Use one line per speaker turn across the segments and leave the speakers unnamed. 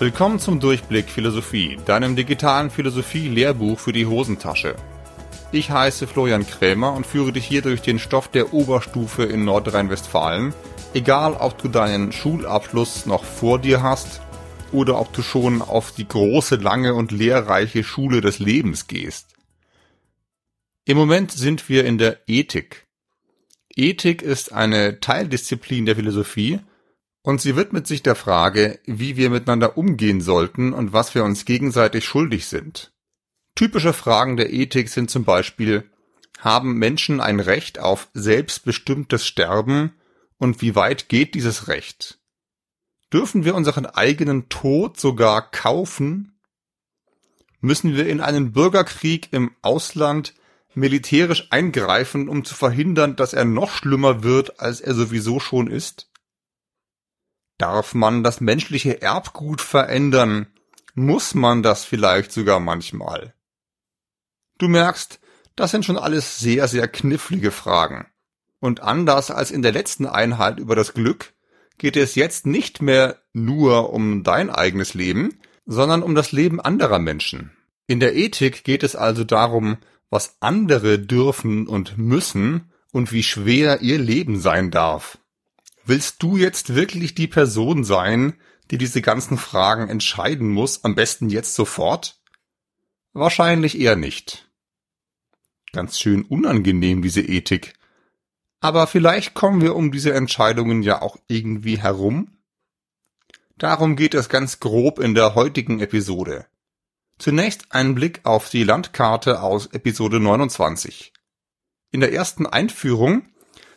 Willkommen zum Durchblick Philosophie, deinem digitalen Philosophie-Lehrbuch für die Hosentasche. Ich heiße Florian Krämer und führe dich hier durch den Stoff der Oberstufe in Nordrhein-Westfalen, egal ob du deinen Schulabschluss noch vor dir hast oder ob du schon auf die große, lange und lehrreiche Schule des Lebens gehst. Im Moment sind wir in der Ethik. Ethik ist eine Teildisziplin der Philosophie und sie widmet sich der Frage, wie wir miteinander umgehen sollten und was wir uns gegenseitig schuldig sind. Typische Fragen der Ethik sind zum Beispiel, haben Menschen ein Recht auf selbstbestimmtes Sterben und wie weit geht dieses Recht? Dürfen wir unseren eigenen Tod sogar kaufen? Müssen wir in einen Bürgerkrieg im Ausland militärisch eingreifen, um zu verhindern, dass er noch schlimmer wird, als er sowieso schon ist? Darf man das menschliche Erbgut verändern? Muss man das vielleicht sogar manchmal? Du merkst, das sind schon alles sehr, sehr knifflige Fragen. Und anders als in der letzten Einheit über das Glück, geht es jetzt nicht mehr nur um dein eigenes Leben, sondern um das Leben anderer Menschen. In der Ethik geht es also darum, was andere dürfen und müssen und wie schwer ihr Leben sein darf. Willst du jetzt wirklich die Person sein, die diese ganzen Fragen entscheiden muss, am besten jetzt sofort? Wahrscheinlich eher nicht. Ganz schön unangenehm, diese Ethik. Aber vielleicht kommen wir um diese Entscheidungen ja auch irgendwie herum. Darum geht es ganz grob in der heutigen Episode. Zunächst ein Blick auf die Landkarte aus Episode 29. In der ersten Einführung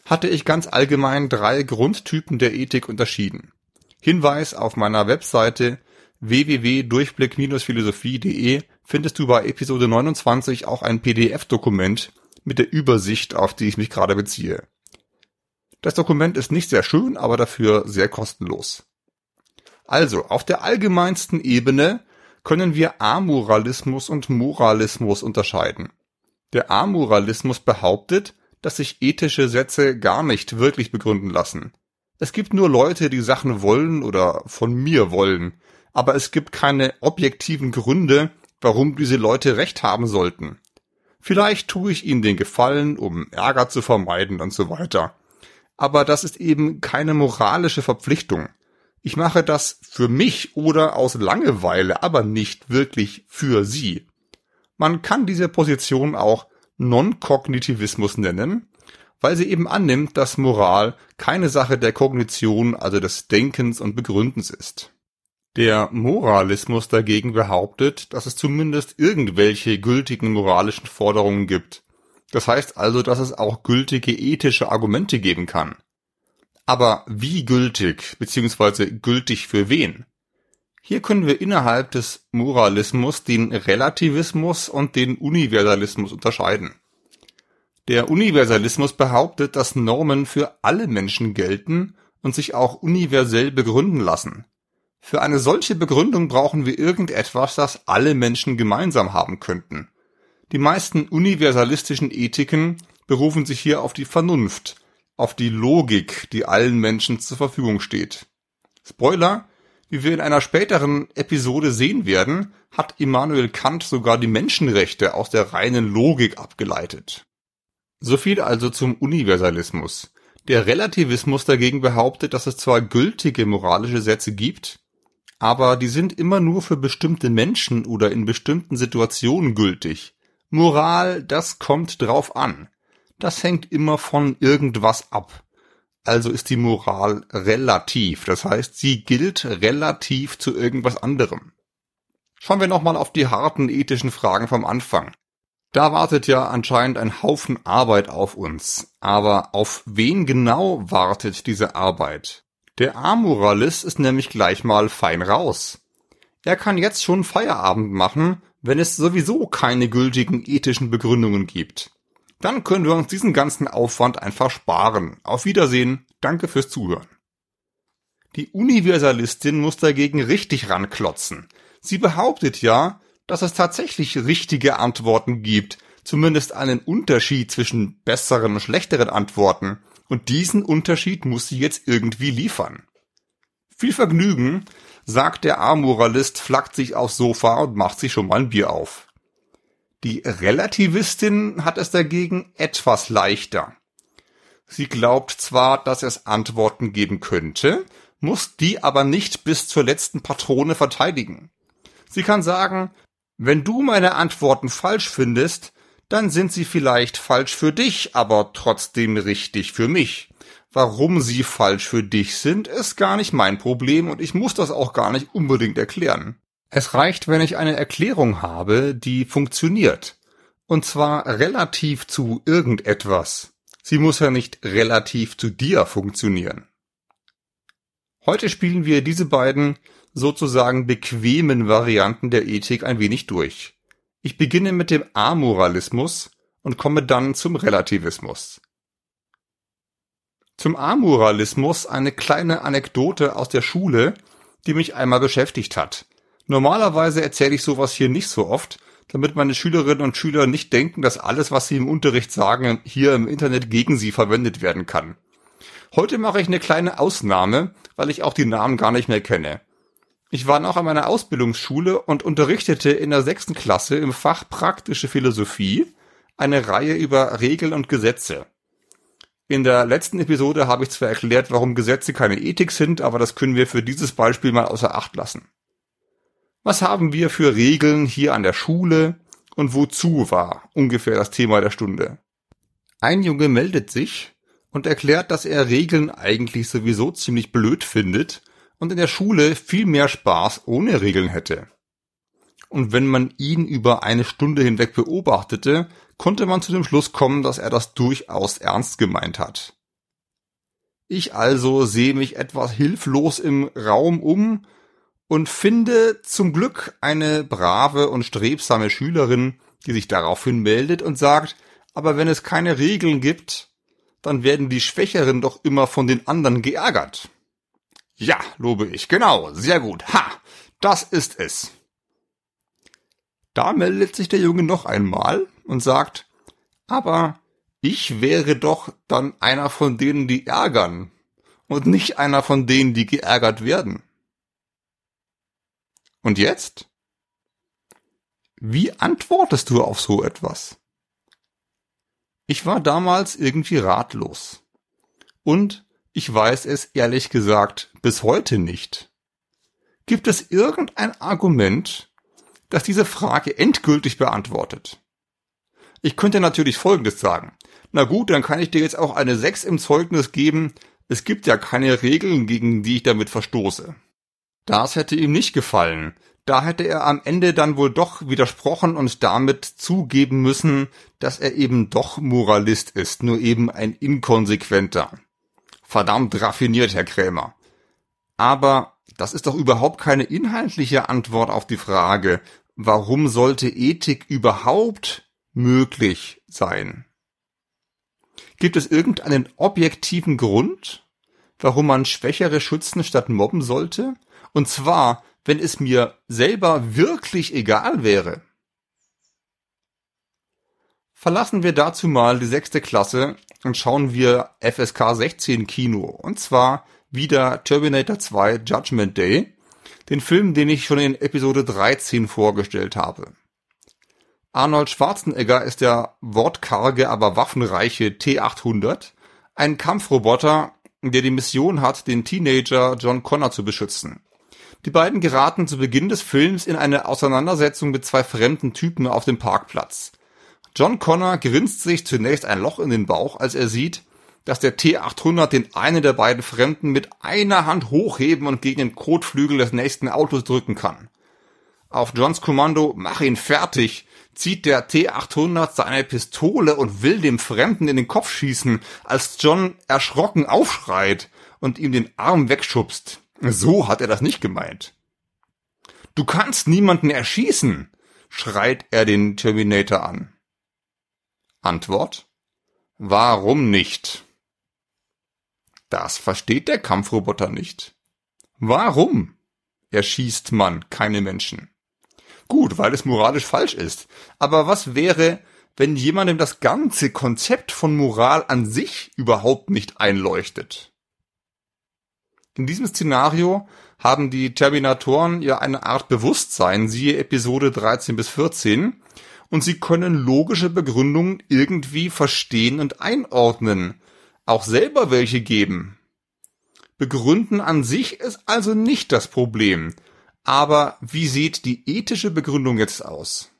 hatte ich ganz allgemein drei Grundtypen der Ethik unterschieden. Hinweis auf meiner Webseite www.durchblick-philosophie.de findest du bei Episode 29 auch ein PDF-Dokument mit der Übersicht, auf die ich mich gerade beziehe. Das Dokument ist nicht sehr schön, aber dafür sehr kostenlos. Also, auf der allgemeinsten Ebene können wir Amoralismus und Moralismus unterscheiden. Der Amoralismus behauptet, dass sich ethische Sätze gar nicht wirklich begründen lassen. Es gibt nur Leute, die Sachen wollen oder von mir wollen, aber es gibt keine objektiven Gründe, warum diese Leute recht haben sollten. Vielleicht tue ich ihnen den Gefallen, um Ärger zu vermeiden und so weiter. Aber das ist eben keine moralische Verpflichtung. Ich mache das für mich oder aus Langeweile, aber nicht wirklich für sie. Man kann diese Position auch Non-Kognitivismus nennen, weil sie eben annimmt, dass Moral keine Sache der Kognition, also des Denkens und Begründens ist. Der Moralismus dagegen behauptet, dass es zumindest irgendwelche gültigen moralischen Forderungen gibt. Das heißt also, dass es auch gültige ethische Argumente geben kann. Aber wie gültig, beziehungsweise gültig für wen? Hier können wir innerhalb des Moralismus den Relativismus und den Universalismus unterscheiden. Der Universalismus behauptet, dass Normen für alle Menschen gelten und sich auch universell begründen lassen. Für eine solche Begründung brauchen wir irgendetwas, das alle Menschen gemeinsam haben könnten. Die meisten universalistischen Ethiken berufen sich hier auf die Vernunft, auf die Logik, die allen Menschen zur Verfügung steht. Spoiler, wie wir in einer späteren Episode sehen werden, hat Immanuel Kant sogar die Menschenrechte aus der reinen Logik abgeleitet. So viel also zum Universalismus. Der Relativismus dagegen behauptet, dass es zwar gültige moralische Sätze gibt, aber die sind immer nur für bestimmte Menschen oder in bestimmten Situationen gültig. Moral, das kommt drauf an. Das hängt immer von irgendwas ab. Also ist die Moral relativ. Das heißt, sie gilt relativ zu irgendwas anderem. Schauen wir nochmal auf die harten ethischen Fragen vom Anfang. Da wartet ja anscheinend ein Haufen Arbeit auf uns. Aber auf wen genau wartet diese Arbeit? Der Amoralist ist nämlich gleich mal fein raus. Er kann jetzt schon Feierabend machen, wenn es sowieso keine gültigen ethischen Begründungen gibt. Dann können wir uns diesen ganzen Aufwand einfach sparen. Auf Wiedersehen. Danke fürs Zuhören. Die Universalistin muss dagegen richtig ranklotzen. Sie behauptet ja, dass es tatsächlich richtige Antworten gibt, zumindest einen Unterschied zwischen besseren und schlechteren Antworten, und diesen Unterschied muss sie jetzt irgendwie liefern. Viel Vergnügen, sagt der Amoralist, flackt sich aufs Sofa und macht sich schon mal ein Bier auf. Die Relativistin hat es dagegen etwas leichter. Sie glaubt zwar, dass es Antworten geben könnte, muss die aber nicht bis zur letzten Patrone verteidigen. Sie kann sagen, wenn du meine Antworten falsch findest, dann sind sie vielleicht falsch für dich, aber trotzdem richtig für mich. Warum sie falsch für dich sind, ist gar nicht mein Problem und ich muss das auch gar nicht unbedingt erklären. Es reicht, wenn ich eine Erklärung habe, die funktioniert. Und zwar relativ zu irgendetwas. Sie muss ja nicht relativ zu dir funktionieren. Heute spielen wir diese beiden sozusagen bequemen Varianten der Ethik ein wenig durch. Ich beginne mit dem Amoralismus und komme dann zum Relativismus. Zum Amoralismus eine kleine Anekdote aus der Schule, die mich einmal beschäftigt hat. Normalerweise erzähle ich sowas hier nicht so oft, damit meine Schülerinnen und Schüler nicht denken, dass alles, was sie im Unterricht sagen, hier im Internet gegen sie verwendet werden kann. Heute mache ich eine kleine Ausnahme, weil ich auch die Namen gar nicht mehr kenne. Ich war noch an meiner Ausbildungsschule und unterrichtete in der sechsten Klasse im Fach Praktische Philosophie eine Reihe über Regeln und Gesetze. In der letzten Episode habe ich zwar erklärt, warum Gesetze keine Ethik sind, aber das können wir für dieses Beispiel mal außer Acht lassen. Was haben wir für Regeln hier an der Schule und wozu war ungefähr das Thema der Stunde? Ein Junge meldet sich und erklärt, dass er Regeln eigentlich sowieso ziemlich blöd findet und in der Schule viel mehr Spaß ohne Regeln hätte. Und wenn man ihn über eine Stunde hinweg beobachtete, konnte man zu dem Schluss kommen, dass er das durchaus ernst gemeint hat. Ich also sehe mich etwas hilflos im Raum um und finde zum Glück eine brave und strebsame Schülerin, die sich daraufhin meldet und sagt, aber wenn es keine Regeln gibt, dann werden die Schwächeren doch immer von den anderen geärgert. Ja, lobe ich, genau, sehr gut. Ha, das ist es. Da meldet sich der Junge noch einmal und sagt, aber ich wäre doch dann einer von denen, die ärgern und nicht einer von denen, die geärgert werden. Und jetzt? Wie antwortest du auf so etwas? Ich war damals irgendwie ratlos. Und ich weiß es ehrlich gesagt bis heute nicht. Gibt es irgendein Argument, das diese Frage endgültig beantwortet? Ich könnte natürlich Folgendes sagen. Na gut, dann kann ich dir jetzt auch eine 6 im Zeugnis geben. Es gibt ja keine Regeln, gegen die ich damit verstoße. Das hätte ihm nicht gefallen, da hätte er am Ende dann wohl doch widersprochen und damit zugeben müssen, dass er eben doch Moralist ist, nur eben ein inkonsequenter. Verdammt raffiniert, Herr Krämer. Aber das ist doch überhaupt keine inhaltliche Antwort auf die Frage, warum sollte Ethik überhaupt möglich sein? Gibt es irgendeinen objektiven Grund, warum man Schwächere schützen statt mobben sollte? Und zwar, wenn es mir selber wirklich egal wäre. Verlassen wir dazu mal die sechste Klasse und schauen wir FSK 16 Kino. Und zwar wieder Terminator 2 Judgment Day, den Film, den ich schon in Episode 13 vorgestellt habe. Arnold Schwarzenegger ist der wortkarge, aber waffenreiche T-800, ein Kampfroboter, der die Mission hat, den Teenager John Connor zu beschützen. Die beiden geraten zu Beginn des Films in eine Auseinandersetzung mit zwei fremden Typen auf dem Parkplatz. John Connor grinst sich zunächst ein Loch in den Bauch, als er sieht, dass der T800 den einen der beiden Fremden mit einer Hand hochheben und gegen den Kotflügel des nächsten Autos drücken kann. Auf Johns Kommando, mach ihn fertig, zieht der T800 seine Pistole und will dem Fremden in den Kopf schießen, als John erschrocken aufschreit und ihm den Arm wegschubst. So hat er das nicht gemeint. Du kannst niemanden erschießen, schreit er den Terminator an. Antwort? Warum nicht? Das versteht der Kampfroboter nicht. Warum erschießt man keine Menschen? Gut, weil es moralisch falsch ist. Aber was wäre, wenn jemandem das ganze Konzept von Moral an sich überhaupt nicht einleuchtet? In diesem Szenario haben die Terminatoren ja eine Art Bewusstsein, siehe Episode 13 bis 14, und sie können logische Begründungen irgendwie verstehen und einordnen, auch selber welche geben. Begründen an sich ist also nicht das Problem, aber wie sieht die ethische Begründung jetzt aus?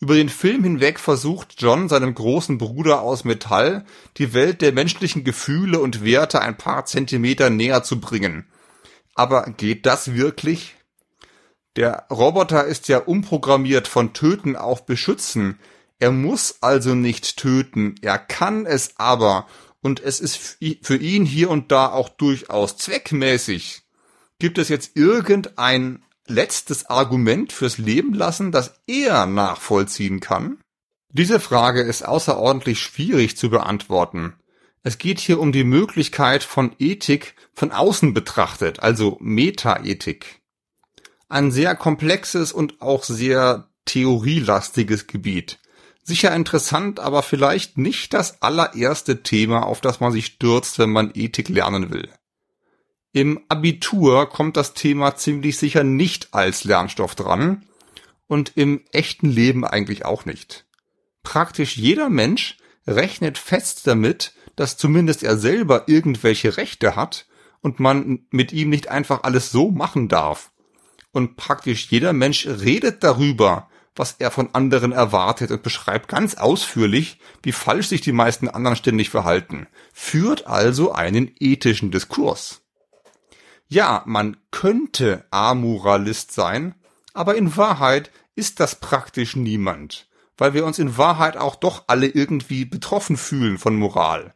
Über den Film hinweg versucht John seinem großen Bruder aus Metall die Welt der menschlichen Gefühle und Werte ein paar Zentimeter näher zu bringen. Aber geht das wirklich? Der Roboter ist ja umprogrammiert von Töten auf Beschützen. Er muss also nicht töten, er kann es aber, und es ist für ihn hier und da auch durchaus zweckmäßig. Gibt es jetzt irgendein letztes Argument fürs Leben lassen, das er nachvollziehen kann? Diese Frage ist außerordentlich schwierig zu beantworten. Es geht hier um die Möglichkeit von Ethik von außen betrachtet, also Metaethik. Ein sehr komplexes und auch sehr theorielastiges Gebiet. Sicher interessant, aber vielleicht nicht das allererste Thema, auf das man sich stürzt, wenn man Ethik lernen will. Im Abitur kommt das Thema ziemlich sicher nicht als Lernstoff dran und im echten Leben eigentlich auch nicht. Praktisch jeder Mensch rechnet fest damit, dass zumindest er selber irgendwelche Rechte hat und man mit ihm nicht einfach alles so machen darf. Und praktisch jeder Mensch redet darüber, was er von anderen erwartet und beschreibt ganz ausführlich, wie falsch sich die meisten anderen ständig verhalten, führt also einen ethischen Diskurs. Ja, man könnte Amoralist sein, aber in Wahrheit ist das praktisch niemand, weil wir uns in Wahrheit auch doch alle irgendwie betroffen fühlen von Moral.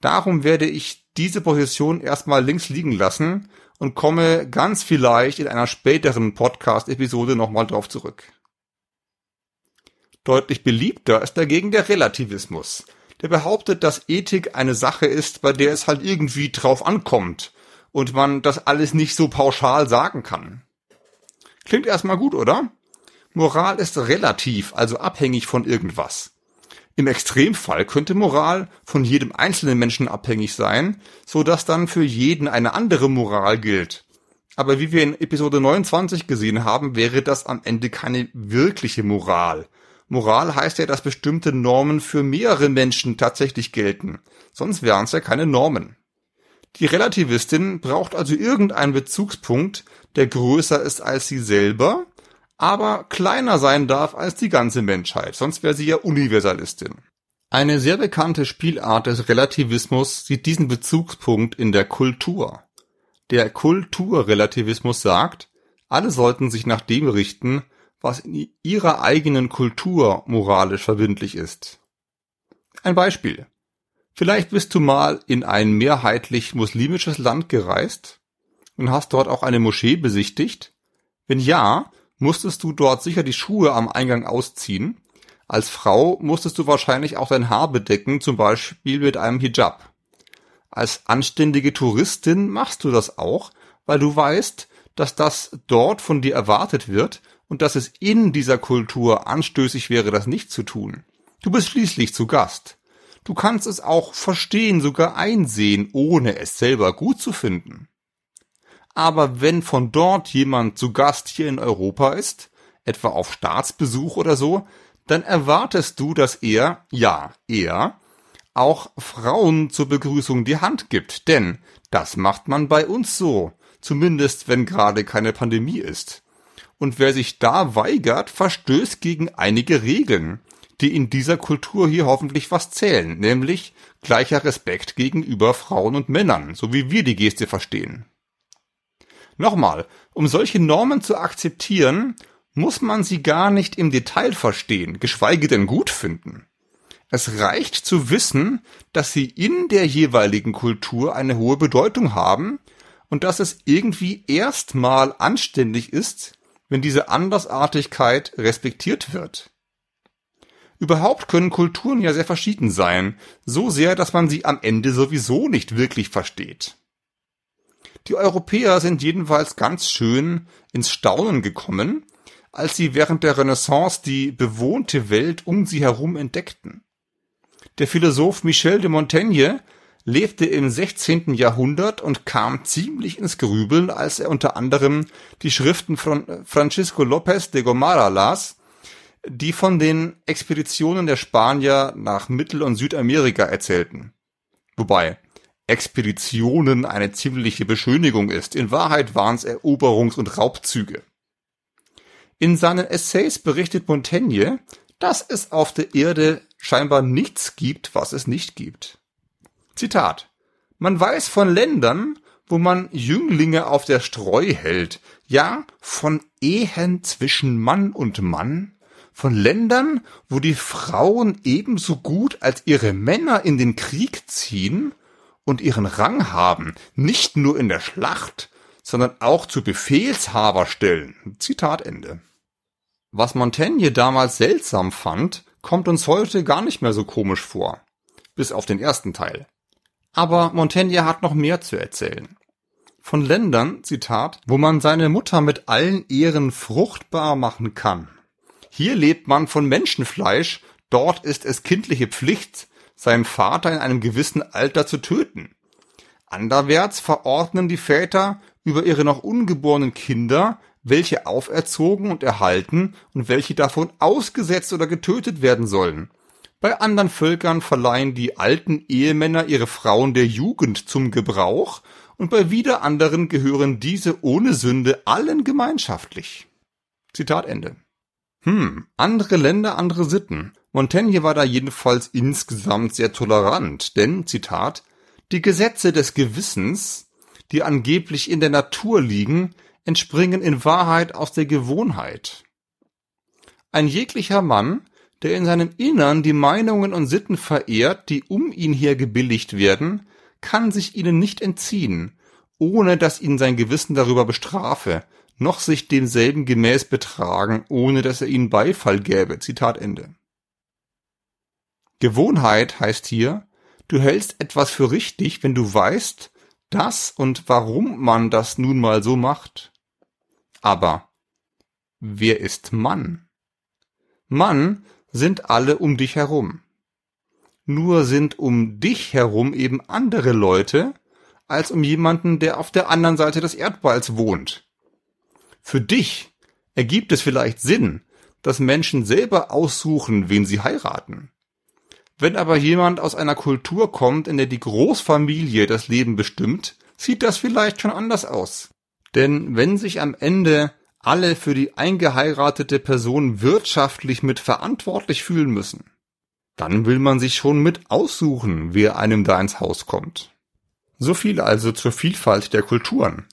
Darum werde ich diese Position erstmal links liegen lassen und komme ganz vielleicht in einer späteren Podcast-Episode nochmal drauf zurück. Deutlich beliebter ist dagegen der Relativismus, der behauptet, dass Ethik eine Sache ist, bei der es halt irgendwie drauf ankommt und man das alles nicht so pauschal sagen kann. Klingt erstmal gut, oder? Moral ist relativ, also abhängig von irgendwas. Im Extremfall könnte Moral von jedem einzelnen Menschen abhängig sein, so dass dann für jeden eine andere Moral gilt. Aber wie wir in Episode 29 gesehen haben, wäre das am Ende keine wirkliche Moral. Moral heißt ja, dass bestimmte Normen für mehrere Menschen tatsächlich gelten. Sonst wären es ja keine Normen. Die Relativistin braucht also irgendeinen Bezugspunkt, der größer ist als sie selber, aber kleiner sein darf als die ganze Menschheit, sonst wäre sie ja Universalistin. Eine sehr bekannte Spielart des Relativismus sieht diesen Bezugspunkt in der Kultur. Der Kulturrelativismus sagt, alle sollten sich nach dem richten, was in ihrer eigenen Kultur moralisch verbindlich ist. Ein Beispiel. Vielleicht bist du mal in ein mehrheitlich muslimisches Land gereist und hast dort auch eine Moschee besichtigt? Wenn ja, musstest du dort sicher die Schuhe am Eingang ausziehen. Als Frau musstest du wahrscheinlich auch dein Haar bedecken, zum Beispiel mit einem Hijab. Als anständige Touristin machst du das auch, weil du weißt, dass das dort von dir erwartet wird und dass es in dieser Kultur anstößig wäre, das nicht zu tun. Du bist schließlich zu Gast. Du kannst es auch verstehen, sogar einsehen, ohne es selber gut zu finden. Aber wenn von dort jemand zu Gast hier in Europa ist, etwa auf Staatsbesuch oder so, dann erwartest du, dass er, ja, er, auch Frauen zur Begrüßung die Hand gibt, denn das macht man bei uns so, zumindest wenn gerade keine Pandemie ist. Und wer sich da weigert, verstößt gegen einige Regeln die in dieser Kultur hier hoffentlich was zählen, nämlich gleicher Respekt gegenüber Frauen und Männern, so wie wir die Geste verstehen. Nochmal, um solche Normen zu akzeptieren, muss man sie gar nicht im Detail verstehen, geschweige denn gut finden. Es reicht zu wissen, dass sie in der jeweiligen Kultur eine hohe Bedeutung haben und dass es irgendwie erstmal anständig ist, wenn diese Andersartigkeit respektiert wird. Überhaupt können Kulturen ja sehr verschieden sein, so sehr, dass man sie am Ende sowieso nicht wirklich versteht. Die Europäer sind jedenfalls ganz schön ins Staunen gekommen, als sie während der Renaissance die bewohnte Welt um sie herum entdeckten. Der Philosoph Michel de Montaigne lebte im 16. Jahrhundert und kam ziemlich ins Grübeln, als er unter anderem die Schriften von Francisco López de Gomara las, die von den Expeditionen der Spanier nach Mittel- und Südamerika erzählten. Wobei Expeditionen eine ziemliche Beschönigung ist. In Wahrheit waren es Eroberungs- und Raubzüge. In seinen Essays berichtet Montaigne, dass es auf der Erde scheinbar nichts gibt, was es nicht gibt. Zitat. Man weiß von Ländern, wo man Jünglinge auf der Streu hält, ja, von Ehen zwischen Mann und Mann, von Ländern, wo die Frauen ebenso gut als ihre Männer in den Krieg ziehen und ihren Rang haben, nicht nur in der Schlacht, sondern auch zu Befehlshaber stellen. Zitat Ende. Was Montaigne damals seltsam fand, kommt uns heute gar nicht mehr so komisch vor. Bis auf den ersten Teil. Aber Montaigne hat noch mehr zu erzählen. Von Ländern, Zitat, wo man seine Mutter mit allen Ehren fruchtbar machen kann. Hier lebt man von Menschenfleisch, dort ist es kindliche Pflicht, seinen Vater in einem gewissen Alter zu töten. Anderwärts verordnen die Väter über ihre noch ungeborenen Kinder, welche auferzogen und erhalten und welche davon ausgesetzt oder getötet werden sollen. Bei anderen Völkern verleihen die alten Ehemänner ihre Frauen der Jugend zum Gebrauch und bei wieder anderen gehören diese ohne Sünde allen gemeinschaftlich. Zitat Ende. Hm, andere Länder, andere Sitten. Montaigne war da jedenfalls insgesamt sehr tolerant, denn, Zitat, die Gesetze des Gewissens, die angeblich in der Natur liegen, entspringen in Wahrheit aus der Gewohnheit. Ein jeglicher Mann, der in seinem Innern die Meinungen und Sitten verehrt, die um ihn her gebilligt werden, kann sich ihnen nicht entziehen, ohne dass ihn sein Gewissen darüber bestrafe, noch sich demselben gemäß betragen, ohne dass er ihnen Beifall gäbe. Zitat Ende. Gewohnheit heißt hier, du hältst etwas für richtig, wenn du weißt, dass und warum man das nun mal so macht. Aber wer ist Mann? Mann sind alle um dich herum. Nur sind um dich herum eben andere Leute als um jemanden, der auf der anderen Seite des Erdballs wohnt. Für dich ergibt es vielleicht Sinn, dass Menschen selber aussuchen, wen sie heiraten. Wenn aber jemand aus einer Kultur kommt, in der die Großfamilie das Leben bestimmt, sieht das vielleicht schon anders aus. Denn wenn sich am Ende alle für die eingeheiratete Person wirtschaftlich mit verantwortlich fühlen müssen, dann will man sich schon mit aussuchen, wer einem da ins Haus kommt. So viel also zur Vielfalt der Kulturen.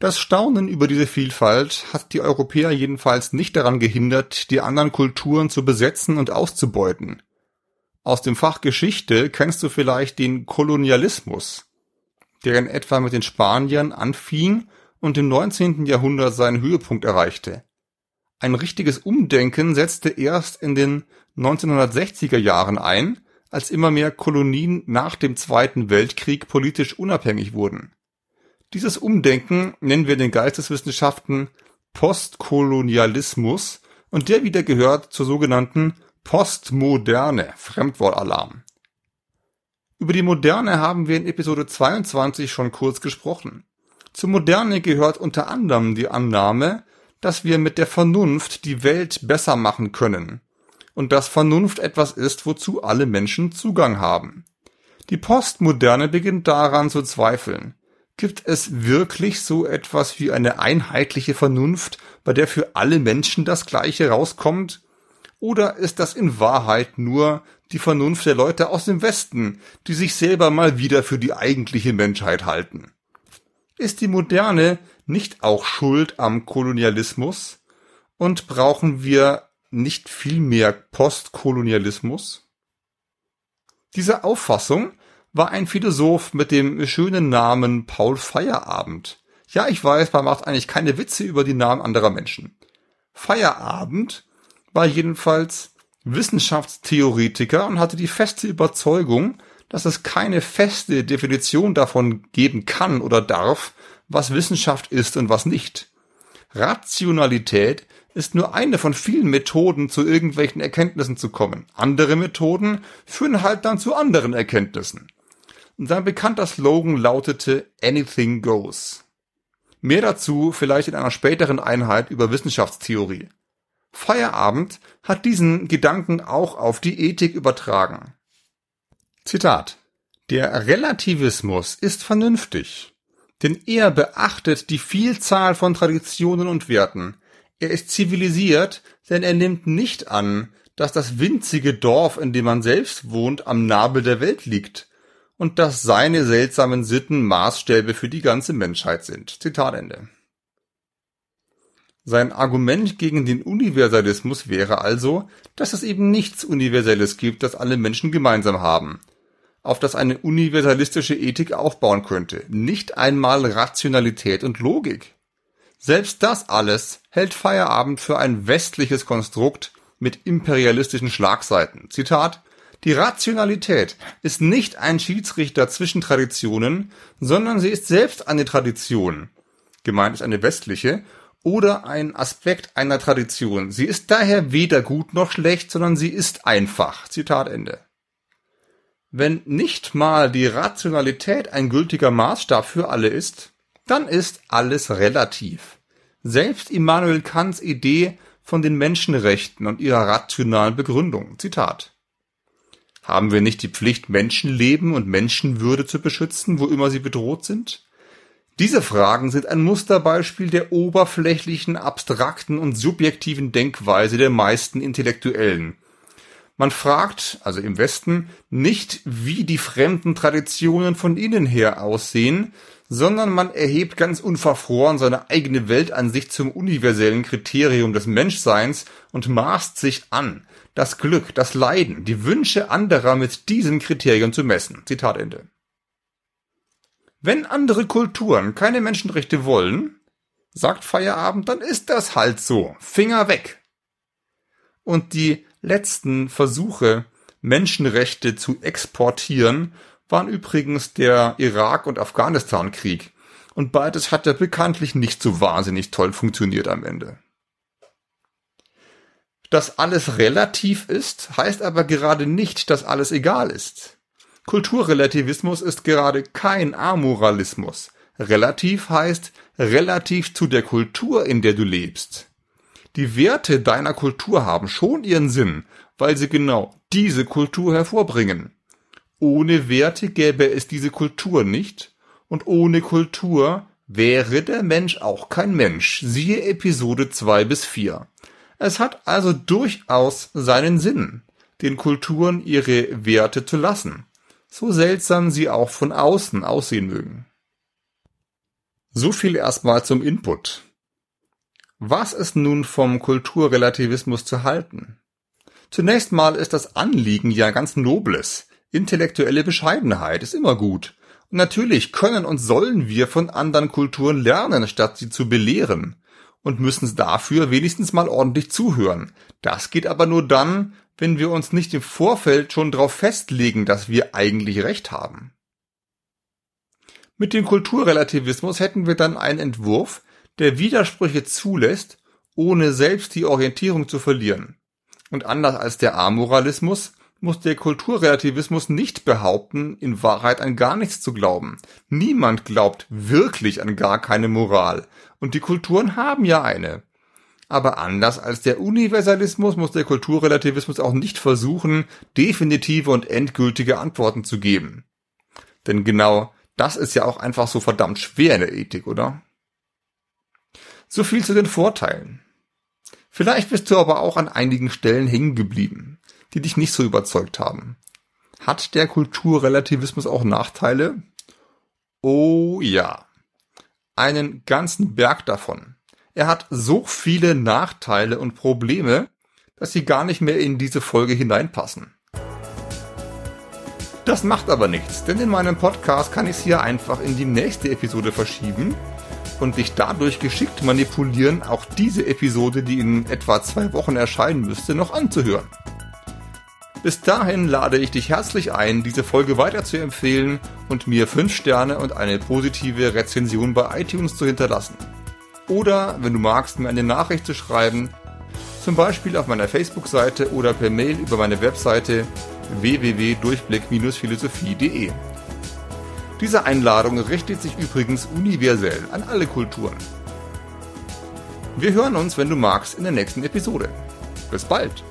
Das Staunen über diese Vielfalt hat die Europäer jedenfalls nicht daran gehindert, die anderen Kulturen zu besetzen und auszubeuten. Aus dem Fach Geschichte kennst du vielleicht den Kolonialismus, der in etwa mit den Spaniern anfing und im 19. Jahrhundert seinen Höhepunkt erreichte. Ein richtiges Umdenken setzte erst in den 1960er Jahren ein, als immer mehr Kolonien nach dem Zweiten Weltkrieg politisch unabhängig wurden. Dieses Umdenken nennen wir den Geisteswissenschaften Postkolonialismus und der wieder gehört zur sogenannten Postmoderne, Fremdwortalarm. Über die Moderne haben wir in Episode 22 schon kurz gesprochen. Zur Moderne gehört unter anderem die Annahme, dass wir mit der Vernunft die Welt besser machen können und dass Vernunft etwas ist, wozu alle Menschen Zugang haben. Die Postmoderne beginnt daran zu zweifeln. Gibt es wirklich so etwas wie eine einheitliche Vernunft, bei der für alle Menschen das Gleiche rauskommt? Oder ist das in Wahrheit nur die Vernunft der Leute aus dem Westen, die sich selber mal wieder für die eigentliche Menschheit halten? Ist die Moderne nicht auch schuld am Kolonialismus? Und brauchen wir nicht viel mehr Postkolonialismus? Diese Auffassung war ein Philosoph mit dem schönen Namen Paul Feierabend. Ja, ich weiß, man macht eigentlich keine Witze über die Namen anderer Menschen. Feierabend war jedenfalls Wissenschaftstheoretiker und hatte die feste Überzeugung, dass es keine feste Definition davon geben kann oder darf, was Wissenschaft ist und was nicht. Rationalität ist nur eine von vielen Methoden, zu irgendwelchen Erkenntnissen zu kommen. Andere Methoden führen halt dann zu anderen Erkenntnissen. Sein bekannter Slogan lautete Anything Goes. Mehr dazu vielleicht in einer späteren Einheit über Wissenschaftstheorie. Feierabend hat diesen Gedanken auch auf die Ethik übertragen. Zitat. Der Relativismus ist vernünftig, denn er beachtet die Vielzahl von Traditionen und Werten. Er ist zivilisiert, denn er nimmt nicht an, dass das winzige Dorf, in dem man selbst wohnt, am Nabel der Welt liegt und dass seine seltsamen Sitten Maßstäbe für die ganze Menschheit sind. Zitat Ende. Sein Argument gegen den Universalismus wäre also, dass es eben nichts Universelles gibt, das alle Menschen gemeinsam haben, auf das eine universalistische Ethik aufbauen könnte, nicht einmal Rationalität und Logik. Selbst das alles hält Feierabend für ein westliches Konstrukt mit imperialistischen Schlagseiten. Zitat Die Rationalität ist nicht ein Schiedsrichter zwischen Traditionen, sondern sie ist selbst eine Tradition. Gemeint ist eine westliche oder ein Aspekt einer Tradition. Sie ist daher weder gut noch schlecht, sondern sie ist einfach. Zitat Ende. Wenn nicht mal die Rationalität ein gültiger Maßstab für alle ist, dann ist alles relativ. Selbst Immanuel Kants Idee von den Menschenrechten und ihrer rationalen Begründung. Zitat. Haben wir nicht die Pflicht, Menschenleben und Menschenwürde zu beschützen, wo immer sie bedroht sind? Diese Fragen sind ein Musterbeispiel der oberflächlichen, abstrakten und subjektiven Denkweise der meisten Intellektuellen. Man fragt, also im Westen, nicht, wie die fremden Traditionen von innen her aussehen, sondern man erhebt ganz unverfroren seine eigene Weltansicht zum universellen Kriterium des Menschseins und maßt sich an, das Glück, das Leiden, die Wünsche anderer mit diesem Kriterium zu messen. Zitat Ende. Wenn andere Kulturen keine Menschenrechte wollen, sagt Feierabend, dann ist das halt so. Finger weg. Und die letzten Versuche, Menschenrechte zu exportieren, waren übrigens der Irak- und Afghanistan-Krieg. Und beides hat ja bekanntlich nicht so wahnsinnig toll funktioniert am Ende. Dass alles relativ ist, heißt aber gerade nicht, dass alles egal ist. Kulturrelativismus ist gerade kein Amoralismus. Relativ heißt relativ zu der Kultur, in der du lebst. Die Werte deiner Kultur haben schon ihren Sinn, weil sie genau diese Kultur hervorbringen. Ohne Werte gäbe es diese Kultur nicht und ohne Kultur wäre der Mensch auch kein Mensch. Siehe Episode 2 bis 4. Es hat also durchaus seinen Sinn, den Kulturen ihre Werte zu lassen so seltsam sie auch von außen aussehen mögen. So viel erstmal zum Input. Was ist nun vom Kulturrelativismus zu halten? Zunächst mal ist das Anliegen ja ganz nobles. Intellektuelle Bescheidenheit ist immer gut. Und natürlich können und sollen wir von anderen Kulturen lernen, statt sie zu belehren. Und müssen dafür wenigstens mal ordentlich zuhören. Das geht aber nur dann, wenn wir uns nicht im Vorfeld schon darauf festlegen, dass wir eigentlich recht haben. Mit dem Kulturrelativismus hätten wir dann einen Entwurf, der Widersprüche zulässt, ohne selbst die Orientierung zu verlieren. Und anders als der Amoralismus muss der Kulturrelativismus nicht behaupten, in Wahrheit an gar nichts zu glauben. Niemand glaubt wirklich an gar keine Moral. Und die Kulturen haben ja eine. Aber anders als der Universalismus muss der Kulturrelativismus auch nicht versuchen, definitive und endgültige Antworten zu geben. Denn genau das ist ja auch einfach so verdammt schwer in der Ethik, oder? So viel zu den Vorteilen. Vielleicht bist du aber auch an einigen Stellen hängen geblieben, die dich nicht so überzeugt haben. Hat der Kulturrelativismus auch Nachteile? Oh ja. Einen ganzen Berg davon. Er hat so viele Nachteile und Probleme, dass sie gar nicht mehr in diese Folge hineinpassen. Das macht aber nichts, denn in meinem Podcast kann ich es hier einfach in die nächste Episode verschieben und dich dadurch geschickt manipulieren, auch diese Episode, die in etwa zwei Wochen erscheinen müsste, noch anzuhören. Bis dahin lade ich dich herzlich ein, diese Folge weiter zu empfehlen und mir 5 Sterne und eine positive Rezension bei iTunes zu hinterlassen oder, wenn du magst, mir eine Nachricht zu schreiben, zum Beispiel auf meiner Facebook-Seite oder per Mail über meine Webseite www.durchblick-philosophie.de. Diese Einladung richtet sich übrigens universell an alle Kulturen. Wir hören uns, wenn du magst, in der nächsten Episode. Bis bald!